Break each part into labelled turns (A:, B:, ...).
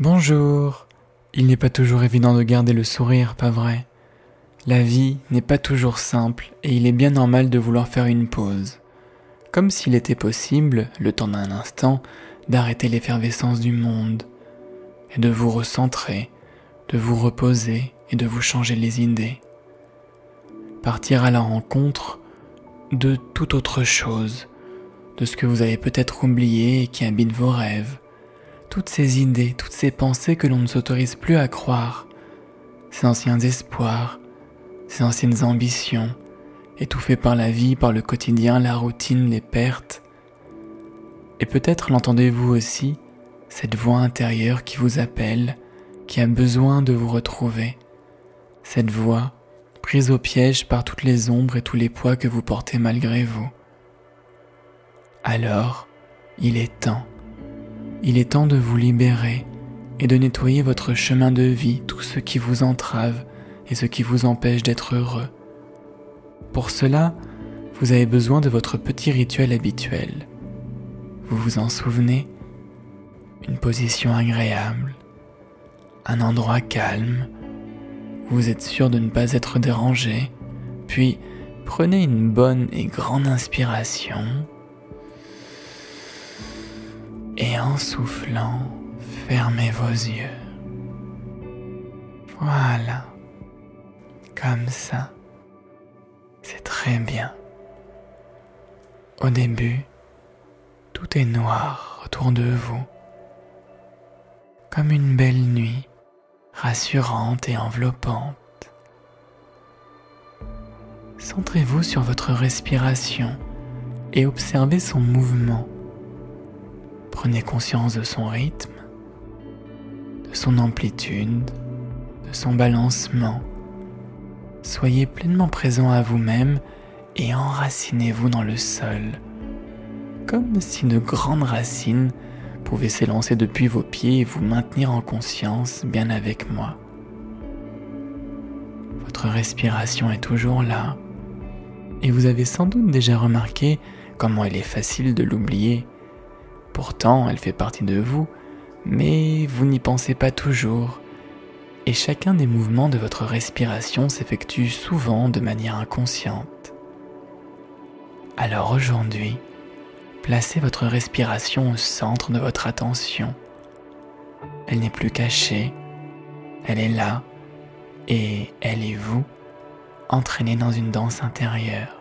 A: Bonjour. Il n'est pas toujours évident de garder le sourire, pas vrai? La vie n'est pas toujours simple et il est bien normal de vouloir faire une pause. Comme s'il était possible, le temps d'un instant, d'arrêter l'effervescence du monde et de vous recentrer, de vous reposer et de vous changer les idées. Partir à la rencontre de toute autre chose, de ce que vous avez peut-être oublié et qui habite vos rêves toutes ces idées, toutes ces pensées que l'on ne s'autorise plus à croire, ces anciens espoirs, ces anciennes ambitions, étouffées par la vie, par le quotidien, la routine, les pertes. Et peut-être l'entendez-vous aussi, cette voix intérieure qui vous appelle, qui a besoin de vous retrouver, cette voix prise au piège par toutes les ombres et tous les poids que vous portez malgré vous. Alors, il est temps il est temps de vous libérer et de nettoyer votre chemin de vie, tout ce qui vous entrave et ce qui vous empêche d'être heureux. Pour cela, vous avez besoin de votre petit rituel habituel. Vous vous en souvenez? Une position agréable, un endroit calme, vous êtes sûr de ne pas être dérangé, puis prenez une bonne et grande inspiration et en soufflant, fermez vos yeux. Voilà, comme ça. C'est très bien. Au début, tout est noir autour de vous, comme une belle nuit, rassurante et enveloppante. Centrez-vous sur votre respiration et observez son mouvement Prenez conscience de son rythme, de son amplitude, de son balancement. Soyez pleinement présent à vous-même et enracinez-vous dans le sol, comme si de grandes racines pouvaient s'élancer depuis vos pieds et vous maintenir en conscience bien avec moi. Votre respiration est toujours là, et vous avez sans doute déjà remarqué comment il est facile de l'oublier Pourtant, elle fait partie de vous, mais vous n'y pensez pas toujours. Et chacun des mouvements de votre respiration s'effectue souvent de manière inconsciente. Alors aujourd'hui, placez votre respiration au centre de votre attention. Elle n'est plus cachée, elle est là, et elle et vous, entraînés dans une danse intérieure.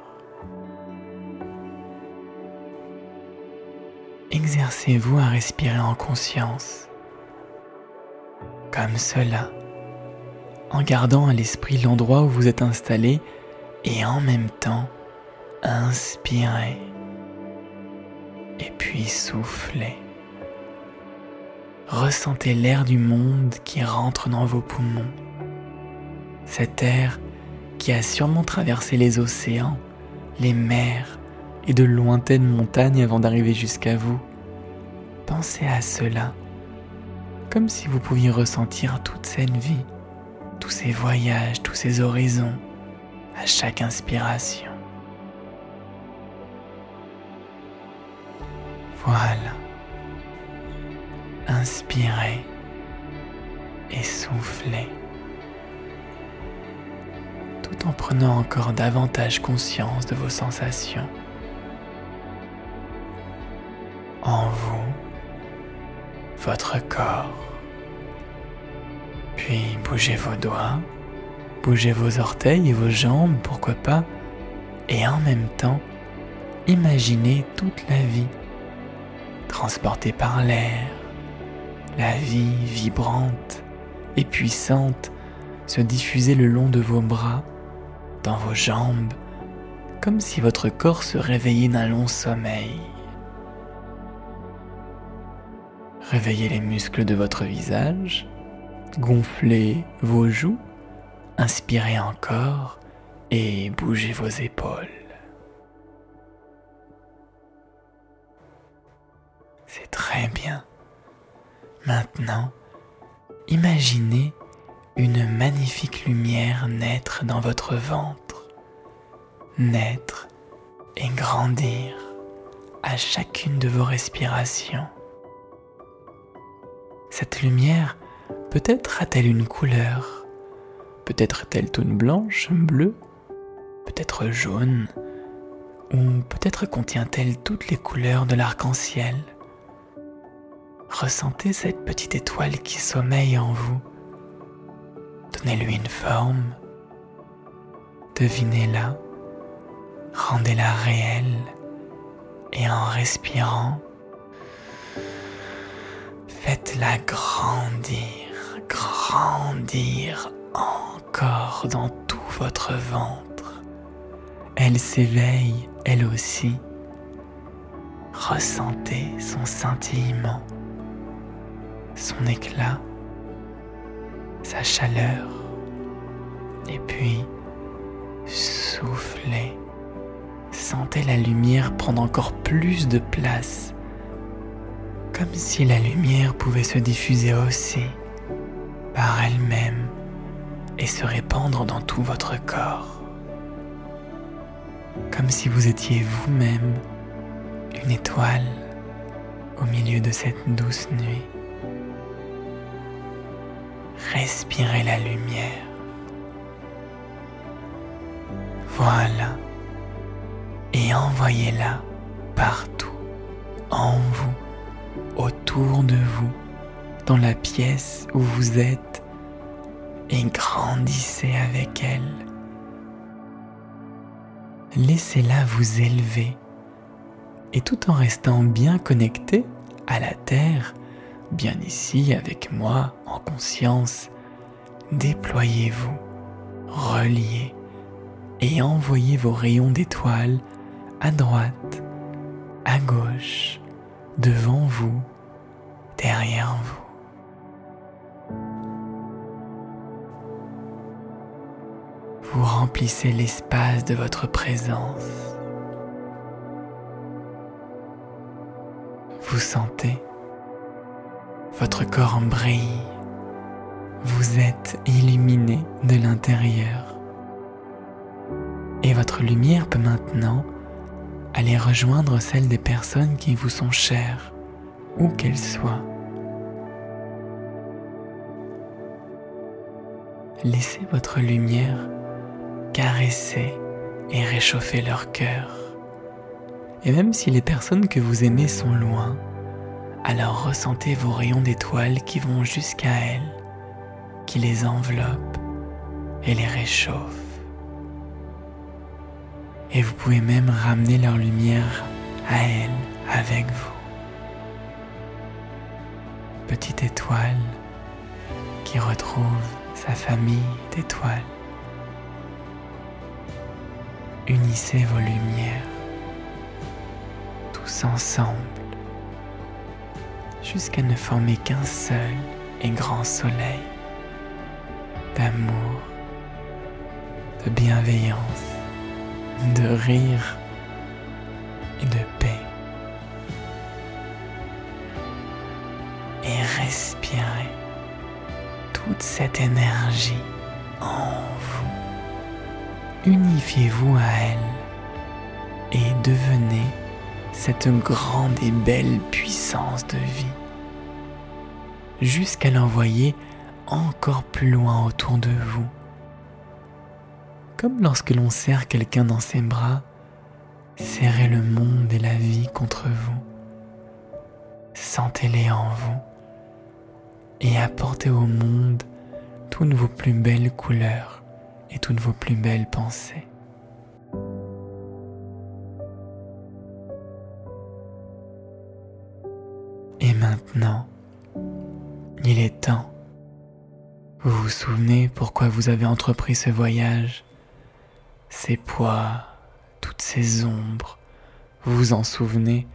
A: Exercez-vous à respirer en conscience, comme cela, en gardant à l'esprit l'endroit où vous êtes installé et en même temps inspirez et puis soufflez. Ressentez l'air du monde qui rentre dans vos poumons. Cet air qui a sûrement traversé les océans, les mers et de lointaines montagnes avant d'arriver jusqu'à vous. Pensez à cela, comme si vous pouviez ressentir toute cette vie, tous ces voyages, tous ces horizons, à chaque inspiration. Voilà. Inspirez et soufflez, tout en prenant encore davantage conscience de vos sensations. en vous, votre corps. Puis bougez vos doigts, bougez vos orteils et vos jambes, pourquoi pas, et en même temps, imaginez toute la vie, transportée par l'air, la vie vibrante et puissante se diffuser le long de vos bras, dans vos jambes, comme si votre corps se réveillait d'un long sommeil. Réveillez les muscles de votre visage, gonflez vos joues, inspirez encore et bougez vos épaules. C'est très bien. Maintenant, imaginez une magnifique lumière naître dans votre ventre, naître et grandir à chacune de vos respirations. Cette lumière, peut-être a-t-elle une couleur? Peut-être est-elle toute blanche, bleue, peut-être jaune, ou peut-être contient-elle toutes les couleurs de l'arc-en-ciel? Ressentez cette petite étoile qui sommeille en vous. Donnez-lui une forme. Devinez-la. Rendez-la réelle. Et en respirant, faites-la grandir, grandir encore dans tout votre ventre. Elle s'éveille, elle aussi. Ressentez son scintillement, son éclat, sa chaleur. Et puis, soufflez. Sentez la lumière prendre encore plus de place, comme si la lumière pouvait se diffuser aussi par elle-même et se répandre dans tout votre corps, comme si vous étiez vous-même une étoile au milieu de cette douce nuit. Respirez la lumière. Voilà. Et envoyez-la partout, en vous, de vous, dans la pièce où vous êtes et grandissez avec elle. Laissez-la vous élever et tout en restant bien connecté à la Terre, bien ici avec moi en conscience, déployez-vous, reliez et envoyez vos rayons d'étoiles à droite, à gauche, devant vous, derrière vous. vous remplissez l'espace de votre présence. Vous sentez, votre corps brille, vous êtes illuminé de l'intérieur. Et votre lumière peut maintenant aller rejoindre celle des personnes qui vous sont chères, où qu'elles soient. Laissez votre lumière caresser et réchauffer leur cœur. Et même si les personnes que vous aimez sont loin, alors ressentez vos rayons d'étoiles qui vont jusqu'à elles, qui les enveloppent et les réchauffent. Et vous pouvez même ramener leur lumière à elles avec vous. Petite étoile qui retrouve sa famille d'étoiles. Unissez vos lumières tous ensemble jusqu'à ne former qu'un seul et grand soleil d'amour, de bienveillance, de rire Et respirez toute cette énergie en vous unifiez-vous à elle et devenez cette grande et belle puissance de vie jusqu'à l'envoyer encore plus loin autour de vous. Comme lorsque l'on serre quelqu'un dans ses bras, serrez le monde et la vie contre vous. Sentez-les en vous et apportez au monde toutes vos plus belles couleurs et toutes vos plus belles pensées. Et maintenant, il est temps. Vous vous souvenez pourquoi vous avez entrepris ce voyage? Ces poids, toutes ces ombres, vous vous en souvenez?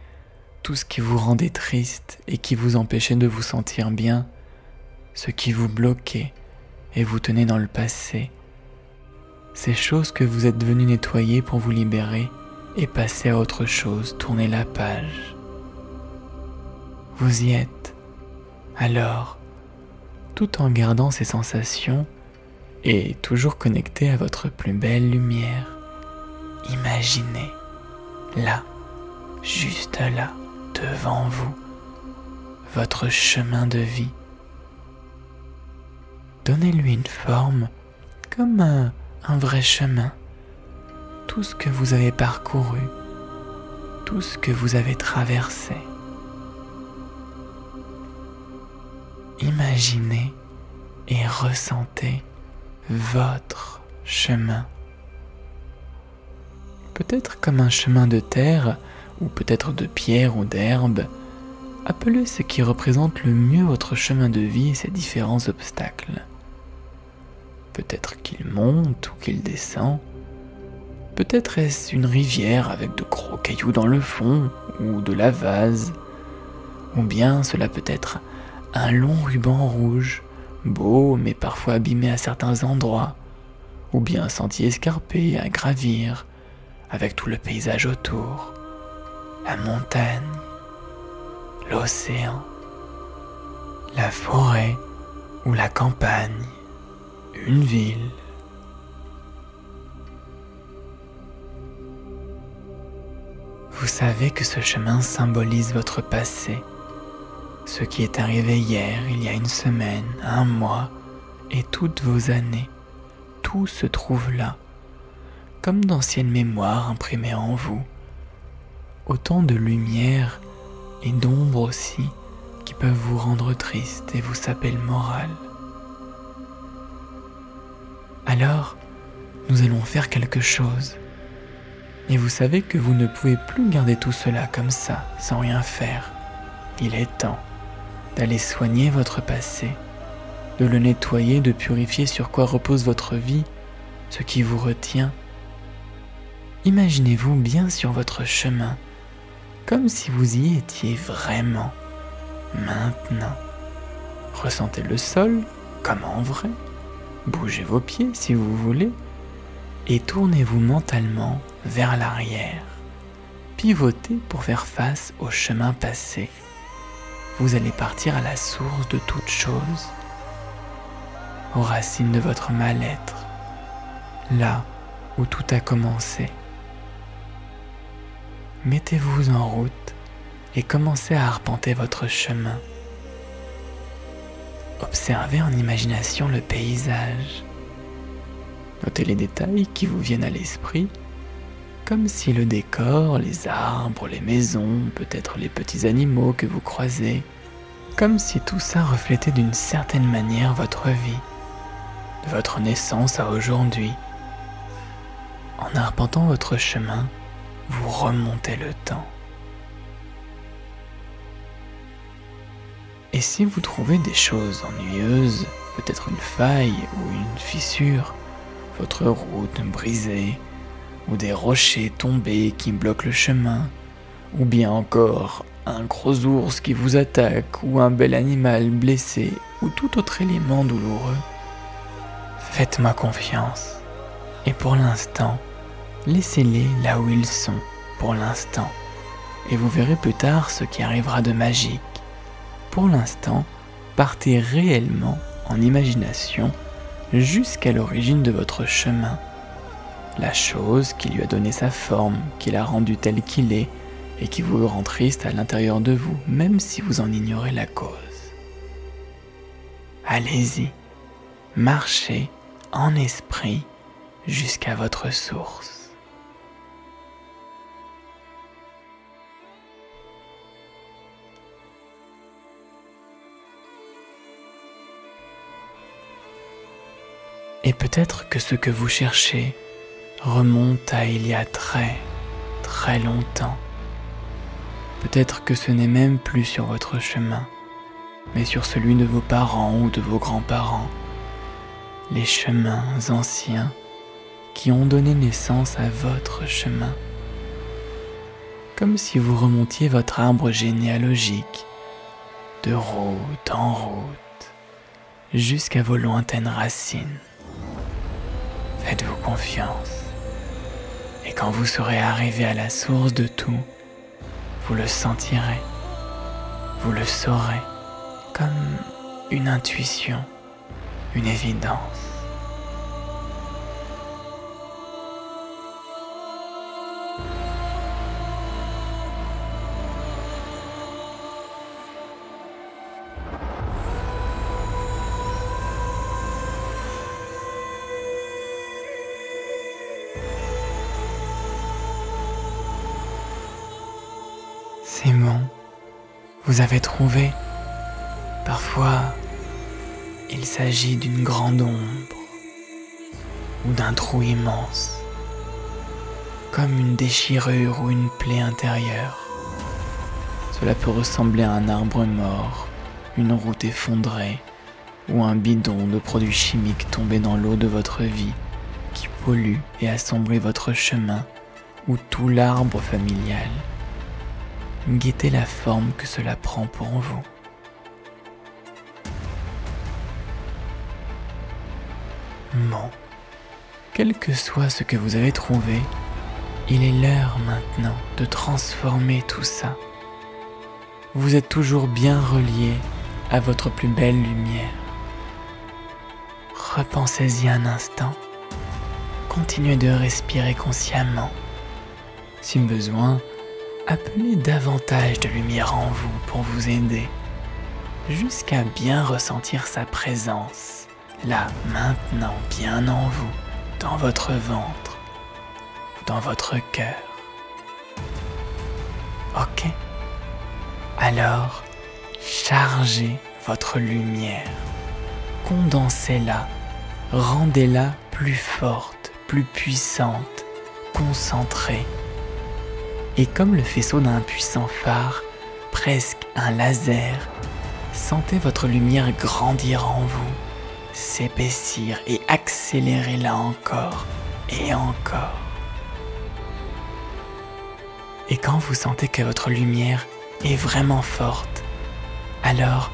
A: Tout ce qui vous rendait triste et qui vous empêchait de vous sentir bien, ce qui vous bloquait et vous tenait dans le passé, ces choses que vous êtes venu nettoyer pour vous libérer et passer à autre chose, tourner la page. Vous y êtes. Alors, tout en gardant ces sensations et toujours connecté à votre plus belle lumière, imaginez, là, juste là, devant vous, votre chemin de vie Donnez-lui une forme comme un, vrai chemin. Tout ce que vous avez parcouru, tout ce que vous avez traversé. Imaginez et ressentez votre chemin. Peut-être comme un chemin de terre, ou peut-être de pierre ou d'herbe, appelez ce qui représente le mieux votre chemin de vie et ses différents obstacles. Peut-être qu'il monte ou qu'il descend. Peut-être est-ce une rivière avec de gros cailloux dans le fond ou de la vase. Ou bien cela peut être un long ruban rouge, beau mais parfois abîmé à certains endroits. Ou bien un sentier escarpé à gravir avec tout le paysage autour. La montagne, l'océan, la forêt ou la campagne une ville. Vous savez que ce chemin symbolise votre passé, ce qui est arrivé hier, il y a une semaine, un mois, et toutes vos années. Tout se trouve là, comme d'anciennes mémoires imprimées en vous. Autant de lumière et d'ombre aussi qui peuvent vous rendre triste et vous saper le moral. Alors, nous allons faire quelque chose. Et vous savez que vous ne pouvez plus garder tout cela comme ça, sans rien faire. Il est temps d'aller soigner votre passé, de le nettoyer, de purifier sur quoi repose votre vie, ce qui vous retient. Imaginez-vous bien sur votre chemin, comme si vous y étiez vraiment, maintenant. Ressentez le sol comme en vrai. Bougez vos pieds si vous voulez et tournez-vous mentalement vers l'arrière. Pivotez pour faire face au chemin passé. Vous allez partir à la source de toute chose, aux racines de votre mal-être, là où tout a commencé. Mettez-vous en route et commencez à arpenter votre chemin. Observez en imagination le paysage. Notez les détails qui vous viennent à l'esprit, comme si le décor, les arbres, les maisons, peut-être les petits animaux que vous croisez, comme si tout ça reflétait d'une certaine manière votre vie, de votre naissance à aujourd'hui. En arpentant votre chemin, vous remontez le temps. Et si vous trouvez des choses ennuyeuses, peut-être une faille ou une fissure, votre route brisée, ou des rochers tombés qui bloquent le chemin, ou bien encore un gros ours qui vous attaque, ou un bel animal blessé, ou tout autre élément douloureux, faites-moi confiance. Et pour l'instant, laissez-les là où ils sont, pour l'instant, et vous verrez plus tard ce qui arrivera de magique pour l'instant, partez réellement en imagination jusqu'à l'origine de votre chemin. La chose qui lui a donné sa forme, qui l'a rendu tel qu'il est, et qui vous rend triste à l'intérieur de vous, même si vous en ignorez la cause. Allez-y, marchez en esprit jusqu'à votre source. Et peut-être que ce que vous cherchez remonte à il y a très, très longtemps. Peut-être que ce n'est même plus sur votre chemin, mais sur celui de vos parents ou de vos grands-parents. Les chemins anciens qui ont donné naissance à votre chemin. Comme si vous remontiez votre arbre généalogique de route en route jusqu'à vos lointaines racines. Faites-vous confiance. Et quand vous serez arrivé à la source de tout, vous le sentirez, vous le saurez comme une intuition, une évidence. Vous avez trouvé. Parfois, il s'agit d'une grande ombre ou d'un trou immense, comme une déchirure ou une plaie intérieure. Cela peut ressembler à un arbre mort, une route effondrée ou un bidon de produits chimiques tombé dans l'eau de votre vie qui pollue et assombrit votre chemin ou tout l'arbre familial. Guettez la forme que cela prend pour vous. Bon, quel que soit ce que vous avez trouvé, il est l'heure maintenant de transformer tout ça. Vous êtes toujours bien relié à votre plus belle lumière. Repensez-y un instant. Continuez de respirer consciemment. Si besoin, appelez davantage de lumière en vous pour vous aider, jusqu'à bien ressentir sa présence, là, maintenant, bien en vous, dans votre ventre, dans votre cœur. Ok. Alors, chargez votre lumière, condensez-la, rendez-la plus forte, plus puissante, concentrée et comme le faisceau d'un puissant phare, presque un laser, sentez votre lumière grandir en vous, s'épaissir et accélérer là encore et encore. Et quand vous sentez que votre lumière est vraiment forte, alors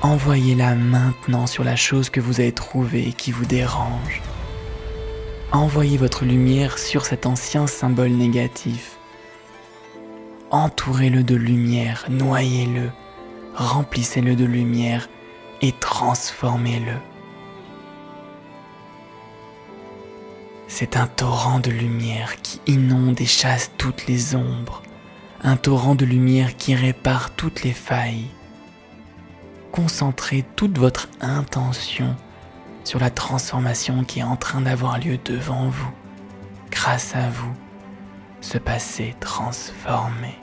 A: envoyez-la maintenant sur la chose que vous avez trouvée et qui vous dérange. Envoyez votre lumière sur cet ancien symbole négatif entourez-le de lumière, noyez-le, remplissez-le de lumière et transformez-le. C'est un torrent de lumière qui inonde et chasse toutes les ombres, un torrent de lumière qui répare toutes les failles. Concentrez toute votre intention sur la transformation qui est en train d'avoir lieu devant vous, grâce à vous ce passé transformé.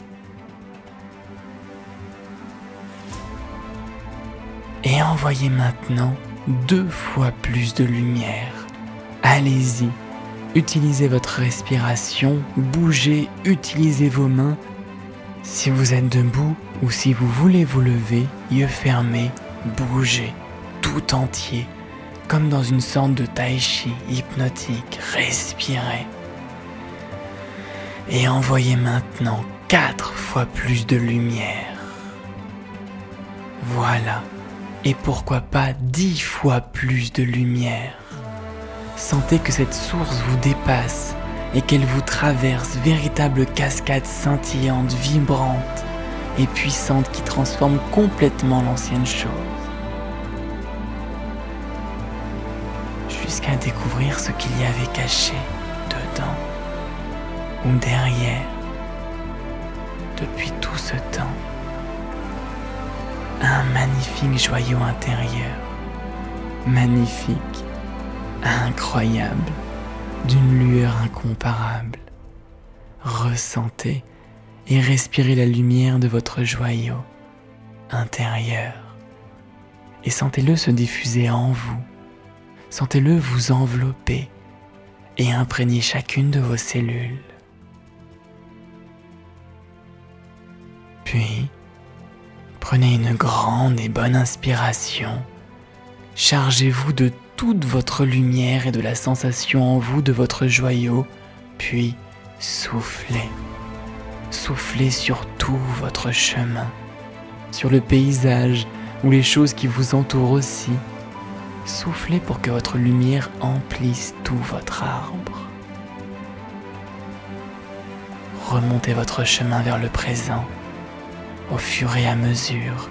A: Et envoyez maintenant deux fois plus de lumière. Allez-y, utilisez votre respiration, bougez, utilisez vos mains. Si vous êtes debout ou si vous voulez vous lever, yeux fermés, bougez tout entier, comme dans une sorte de tai chi hypnotique. Respirez et envoyez maintenant quatre fois plus de lumière. Voilà, et pourquoi pas dix fois plus de lumière? Sentez que cette source vous dépasse et qu'elle vous traverse, véritable cascade scintillante, vibrante et puissante qui transforme complètement l'ancienne chose. Jusqu'à découvrir ce qu'il y avait caché ou derrière depuis tout ce temps un magnifique joyau intérieur, magnifique, incroyable, d'une lueur incomparable. Ressentez et respirez la lumière de votre joyau intérieur et sentez-le se diffuser en vous. Sentez-le vous envelopper et imprégner chacune de vos cellules. Puis, prenez une grande et bonne inspiration. Chargez-vous de toute votre lumière et de la sensation en vous de votre joyau, puis soufflez. Soufflez sur tout votre chemin, sur le paysage ou les choses qui vous entourent aussi. Soufflez pour que votre lumière emplisse tout votre arbre. Remontez votre chemin vers le présent au fur et à mesure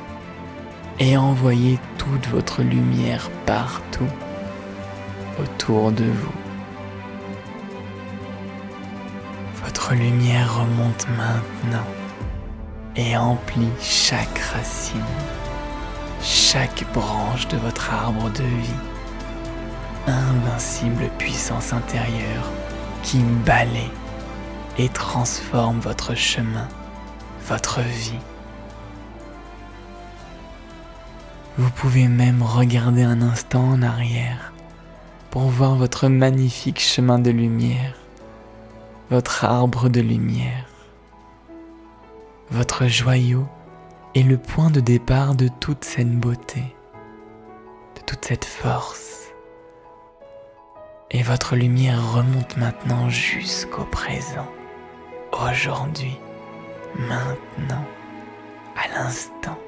A: et envoyez toute votre lumière partout autour de vous. Votre lumière remonte maintenant et emplit chaque racine, chaque branche de votre arbre de vie. Invincible puissance intérieure qui balaie et transforme votre chemin, votre vie Vous pouvez même regarder un instant en arrière pour voir votre magnifique chemin de lumière, votre arbre de lumière, votre joyau est le point de départ de toute cette beauté, de toute cette force. Et votre lumière remonte maintenant jusqu'au présent, aujourd'hui, maintenant, à l'instant.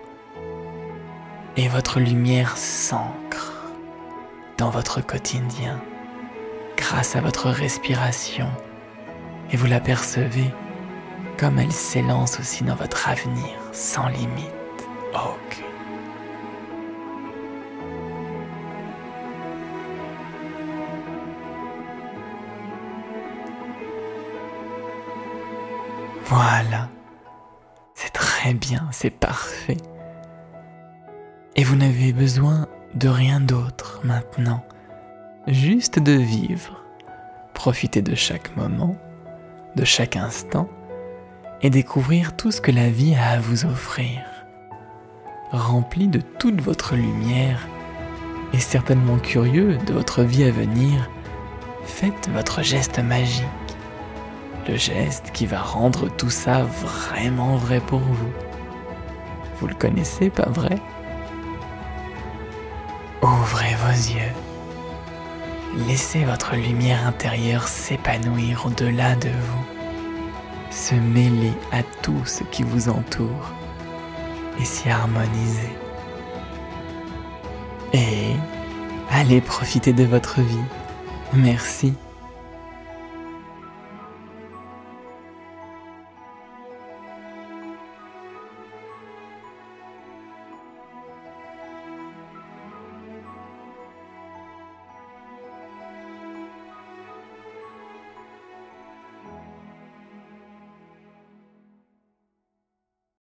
A: Et votre lumière s'ancre dans votre quotidien grâce à votre respiration et vous l'apercevez comme elle s'élance aussi dans votre avenir sans limite aucune. Voilà, c'est très bien, c'est parfait. Et vous n'avez besoin de rien d'autre maintenant, juste de vivre, profiter de chaque moment, de chaque instant et découvrir tout ce que la vie a à vous offrir. Rempli de toute votre lumière et certainement curieux de votre vie à venir, faites votre geste magique. Le geste qui va rendre tout ça vraiment vrai pour vous. Vous le connaissez, pas vrai? Ouvrez vos yeux. Laissez votre lumière intérieure s'épanouir au-delà de vous se mêler à tout ce qui vous entoure et s'y harmoniser. Et allez profiter de votre vie. Merci.